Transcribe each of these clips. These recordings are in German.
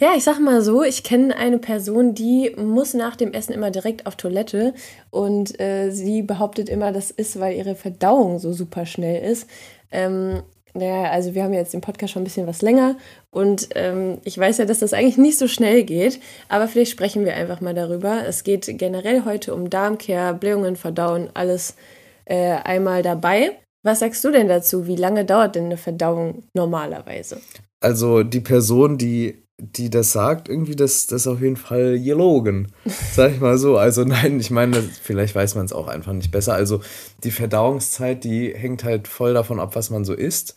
Ja, ich sag mal so, ich kenne eine Person, die muss nach dem Essen immer direkt auf Toilette und äh, sie behauptet immer, das ist, weil ihre Verdauung so super schnell ist. Ähm, naja, also wir haben jetzt den Podcast schon ein bisschen was länger und ähm, ich weiß ja, dass das eigentlich nicht so schnell geht, aber vielleicht sprechen wir einfach mal darüber. Es geht generell heute um Darmkehr, Blähungen, Verdauen, alles äh, einmal dabei. Was sagst du denn dazu? Wie lange dauert denn eine Verdauung normalerweise? Also die Person, die die das sagt, irgendwie, das, das ist auf jeden Fall gelogen. Sag ich mal so. Also nein, ich meine, vielleicht weiß man es auch einfach nicht besser. Also die Verdauungszeit, die hängt halt voll davon ab, was man so isst.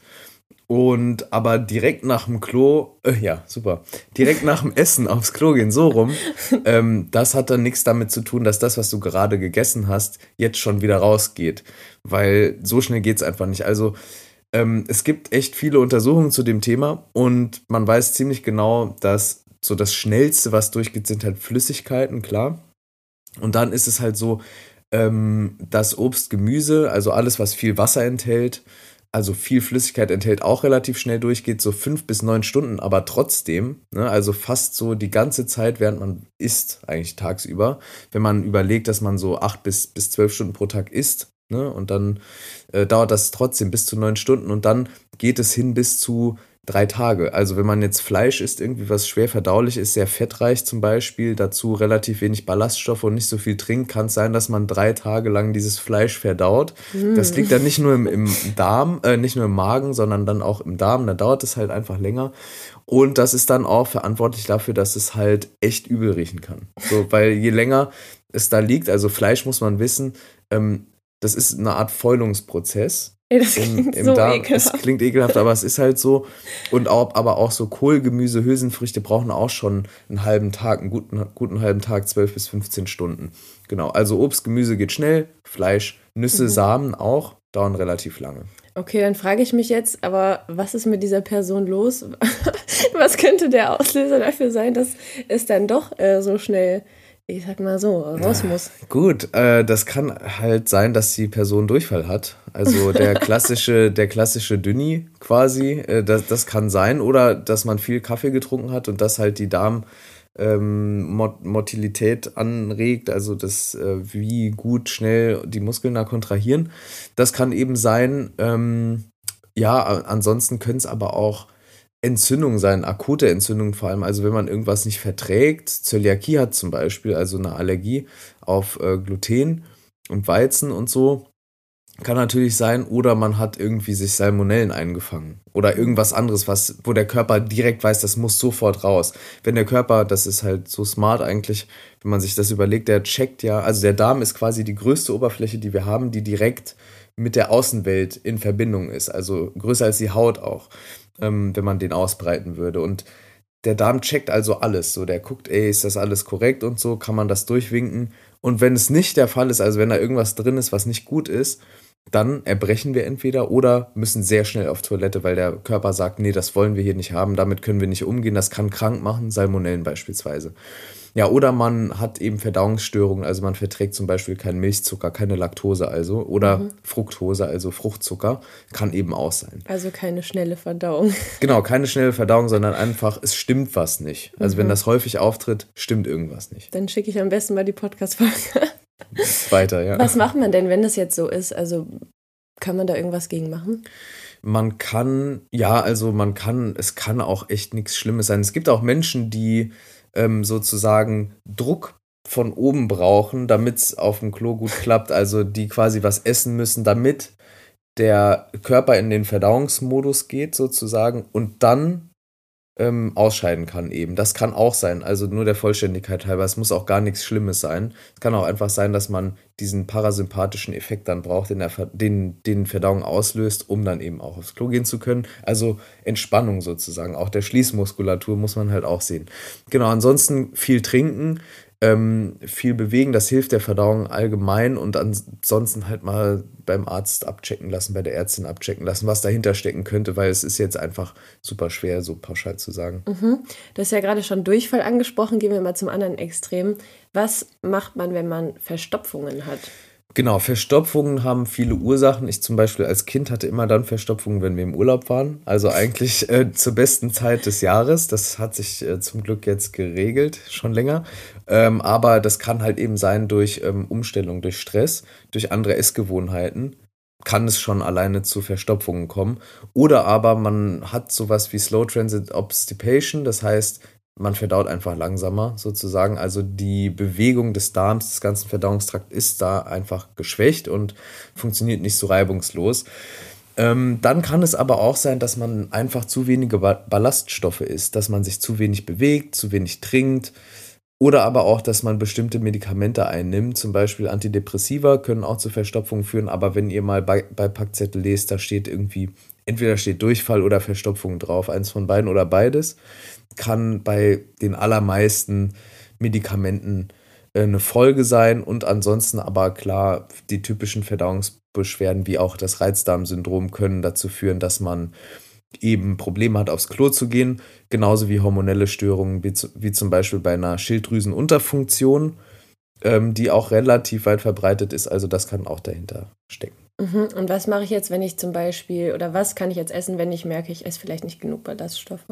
Und aber direkt nach dem Klo, äh, ja, super, direkt nach dem Essen aufs Klo gehen, so rum, ähm, das hat dann nichts damit zu tun, dass das, was du gerade gegessen hast, jetzt schon wieder rausgeht. Weil so schnell geht es einfach nicht. Also ähm, es gibt echt viele Untersuchungen zu dem Thema und man weiß ziemlich genau, dass so das Schnellste, was durchgeht, sind halt Flüssigkeiten, klar. Und dann ist es halt so, ähm, dass Obst, Gemüse, also alles, was viel Wasser enthält, also viel Flüssigkeit enthält, auch relativ schnell durchgeht, so fünf bis neun Stunden, aber trotzdem, ne, also fast so die ganze Zeit, während man isst, eigentlich tagsüber, wenn man überlegt, dass man so acht bis, bis zwölf Stunden pro Tag isst, Ne? Und dann äh, dauert das trotzdem bis zu neun Stunden und dann geht es hin bis zu drei Tage. Also wenn man jetzt Fleisch isst, irgendwie was schwer verdaulich ist, sehr fettreich zum Beispiel, dazu relativ wenig Ballaststoffe und nicht so viel trinkt, kann es sein, dass man drei Tage lang dieses Fleisch verdaut. Mm. Das liegt dann nicht nur im, im Darm, äh, nicht nur im Magen, sondern dann auch im Darm. Da dauert es halt einfach länger. Und das ist dann auch verantwortlich dafür, dass es halt echt übel riechen kann. So, weil je länger es da liegt, also Fleisch muss man wissen, ähm, das ist eine Art Fäulungsprozess. Ja, das klingt im, im so Darm. ekelhaft. Es klingt ekelhaft, aber es ist halt so. Und auch, aber auch so Kohlgemüse, Hülsenfrüchte brauchen auch schon einen halben Tag, einen guten, guten halben Tag, 12 bis 15 Stunden. Genau, also Obst, Gemüse geht schnell, Fleisch, Nüsse, mhm. Samen auch, dauern relativ lange. Okay, dann frage ich mich jetzt, aber was ist mit dieser Person los? was könnte der Auslöser dafür sein, dass es dann doch äh, so schnell ich sag mal so, raus muss. Gut, äh, das kann halt sein, dass die Person Durchfall hat. Also der klassische, der klassische Dünni quasi, äh, das, das kann sein. Oder dass man viel Kaffee getrunken hat und das halt die Darmmotilität ähm, anregt, also das, äh, wie gut schnell die Muskeln da kontrahieren. Das kann eben sein. Ähm, ja, ansonsten können es aber auch Entzündung sein, akute Entzündung vor allem. Also wenn man irgendwas nicht verträgt, Zöliakie hat zum Beispiel, also eine Allergie auf äh, Gluten und Weizen und so, kann natürlich sein. Oder man hat irgendwie sich Salmonellen eingefangen oder irgendwas anderes, was, wo der Körper direkt weiß, das muss sofort raus. Wenn der Körper, das ist halt so smart eigentlich, wenn man sich das überlegt, der checkt ja, also der Darm ist quasi die größte Oberfläche, die wir haben, die direkt mit der Außenwelt in Verbindung ist, also größer als die Haut auch ähm, wenn man den ausbreiten würde. Und der Darm checkt also alles. So, der guckt, ey, ist das alles korrekt und so, kann man das durchwinken. Und wenn es nicht der Fall ist, also wenn da irgendwas drin ist, was nicht gut ist, dann erbrechen wir entweder oder müssen sehr schnell auf Toilette, weil der Körper sagt, nee, das wollen wir hier nicht haben, damit können wir nicht umgehen, das kann krank machen, Salmonellen beispielsweise. Ja, oder man hat eben Verdauungsstörungen, also man verträgt zum Beispiel keinen Milchzucker, keine Laktose also oder mhm. Fructose, also Fruchtzucker, kann eben auch sein. Also keine schnelle Verdauung. Genau, keine schnelle Verdauung, sondern einfach, es stimmt was nicht. Also mhm. wenn das häufig auftritt, stimmt irgendwas nicht. Dann schicke ich am besten mal die Podcast-Folge. Weiter, ja. Was macht man denn, wenn das jetzt so ist? Also kann man da irgendwas gegen machen? Man kann, ja, also man kann, es kann auch echt nichts Schlimmes sein. Es gibt auch Menschen, die ähm, sozusagen Druck von oben brauchen, damit es auf dem Klo gut klappt. Also die quasi was essen müssen, damit der Körper in den Verdauungsmodus geht sozusagen und dann ähm, ausscheiden kann eben. Das kann auch sein, also nur der Vollständigkeit halber. Es muss auch gar nichts Schlimmes sein. Es kann auch einfach sein, dass man diesen parasympathischen Effekt dann braucht, den, der, den, den Verdauung auslöst, um dann eben auch aufs Klo gehen zu können. Also Entspannung sozusagen. Auch der Schließmuskulatur muss man halt auch sehen. Genau, ansonsten viel trinken. Ähm, viel bewegen. Das hilft der Verdauung allgemein und ansonsten halt mal beim Arzt abchecken lassen, bei der Ärztin abchecken lassen, was dahinter stecken könnte, weil es ist jetzt einfach super schwer, so pauschal zu sagen. Mhm. Du hast ja gerade schon Durchfall angesprochen. Gehen wir mal zum anderen Extrem. Was macht man, wenn man Verstopfungen hat? Genau, Verstopfungen haben viele Ursachen. Ich zum Beispiel als Kind hatte immer dann Verstopfungen, wenn wir im Urlaub waren. Also eigentlich äh, zur besten Zeit des Jahres. Das hat sich äh, zum Glück jetzt geregelt, schon länger. Ähm, aber das kann halt eben sein durch ähm, Umstellung, durch Stress, durch andere Essgewohnheiten. Kann es schon alleine zu Verstopfungen kommen. Oder aber man hat sowas wie Slow Transit Obstipation. Das heißt, man verdaut einfach langsamer sozusagen. Also die Bewegung des Darms, des ganzen Verdauungstrakts ist da einfach geschwächt und funktioniert nicht so reibungslos. Ähm, dann kann es aber auch sein, dass man einfach zu wenige Ballaststoffe isst, dass man sich zu wenig bewegt, zu wenig trinkt. Oder aber auch, dass man bestimmte Medikamente einnimmt, zum Beispiel Antidepressiva können auch zu Verstopfung führen. Aber wenn ihr mal bei, bei Packzettel lest, da steht irgendwie, entweder steht Durchfall oder Verstopfung drauf, eins von beiden oder beides kann bei den allermeisten Medikamenten äh, eine Folge sein und ansonsten aber klar, die typischen Verdauungsbeschwerden wie auch das Reizdarmsyndrom können dazu führen, dass man eben Probleme hat, aufs Klo zu gehen, genauso wie hormonelle Störungen, wie, zum Beispiel bei einer Schilddrüsenunterfunktion, ähm, die auch relativ weit verbreitet ist. Also das kann auch dahinter stecken. Mhm. Und was mache ich jetzt, wenn ich zum Beispiel, oder was kann ich jetzt essen, wenn ich merke, ich esse vielleicht nicht genug Ballaststoffe?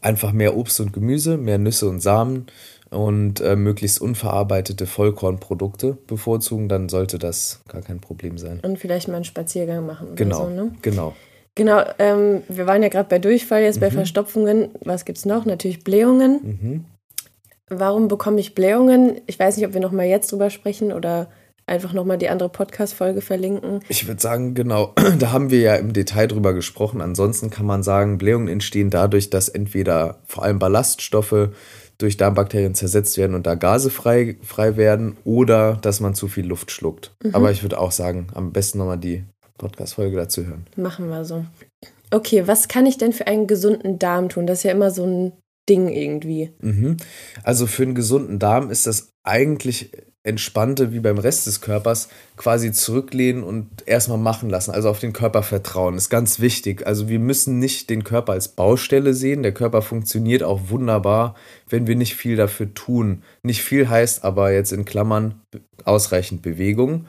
Einfach mehr Obst und Gemüse, mehr Nüsse und Samen und äh, möglichst unverarbeitete Vollkornprodukte bevorzugen, dann sollte das gar kein Problem sein. Und vielleicht mal einen Spaziergang machen. genau, so, ne? genau. Genau, ähm, wir waren ja gerade bei Durchfall, jetzt mhm. bei Verstopfungen. Was gibt es noch? Natürlich Blähungen. Mhm. Warum bekomme ich Blähungen? Ich weiß nicht, ob wir noch mal jetzt drüber sprechen oder einfach nochmal die andere Podcast-Folge verlinken. Ich würde sagen, genau, da haben wir ja im Detail drüber gesprochen. Ansonsten kann man sagen, Blähungen entstehen dadurch, dass entweder vor allem Ballaststoffe durch Darmbakterien zersetzt werden und da Gase frei, frei werden oder dass man zu viel Luft schluckt. Mhm. Aber ich würde auch sagen, am besten nochmal die Podcast-Folge dazu hören. Machen wir so. Okay, was kann ich denn für einen gesunden Darm tun? Das ist ja immer so ein Ding irgendwie. Mhm. Also für einen gesunden Darm ist das eigentlich entspannte, wie beim Rest des Körpers, quasi zurücklehnen und erstmal machen lassen. Also auf den Körper vertrauen. Ist ganz wichtig. Also wir müssen nicht den Körper als Baustelle sehen. Der Körper funktioniert auch wunderbar, wenn wir nicht viel dafür tun. Nicht viel heißt aber jetzt in Klammern ausreichend Bewegung.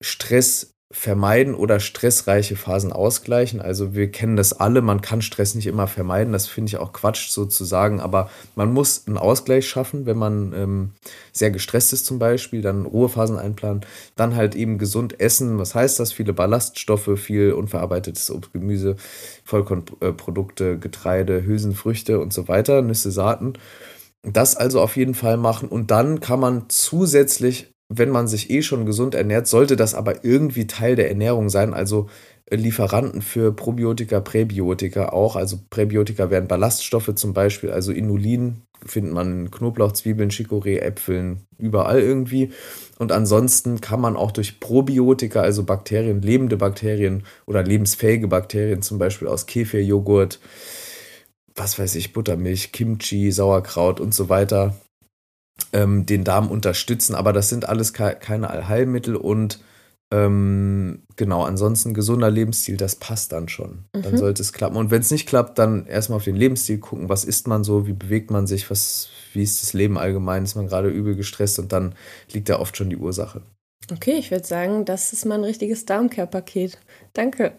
Stress vermeiden oder stressreiche Phasen ausgleichen. Also wir kennen das alle, man kann Stress nicht immer vermeiden, das finde ich auch Quatsch sozusagen, aber man muss einen Ausgleich schaffen, wenn man ähm, sehr gestresst ist zum Beispiel, dann Ruhephasen einplanen, dann halt eben gesund essen. Was heißt das? Viele Ballaststoffe, viel unverarbeitetes Obst, Gemüse, Vollkornprodukte, Getreide, Hülsenfrüchte und so weiter, Nüsse, Saaten. Das also auf jeden Fall machen und dann kann man zusätzlich wenn man sich eh schon gesund ernährt, sollte das aber irgendwie Teil der Ernährung sein, also äh, Lieferanten für Probiotika, Präbiotika auch. Also Präbiotika wären Ballaststoffe zum Beispiel, also Inulin findet man in Knoblauch, Zwiebeln, Chicorée, Äpfeln, überall irgendwie. Und ansonsten kann man auch durch Probiotika, also Bakterien, lebende Bakterien oder lebensfähige Bakterien, zum Beispiel aus Kefirjoghurt, was weiß ich, Buttermilch, Kimchi, Sauerkraut und so weiter, ähm, den Darm unterstützen. Aber das sind alles ke keine Allheilmittel und ähm, genau, ansonsten gesunder Lebensstil, das passt dann schon. Mhm. Dann sollte es klappen. Und wenn es nicht klappt, dann erstmal auf den Lebensstil gucken, was isst man so, wie bewegt man sich, was, wie ist das Leben allgemein, ist man gerade übel gestresst und dann liegt da oft schon die Ursache. Okay, ich würde sagen, das ist mein richtiges Darmcare-Paket. Danke.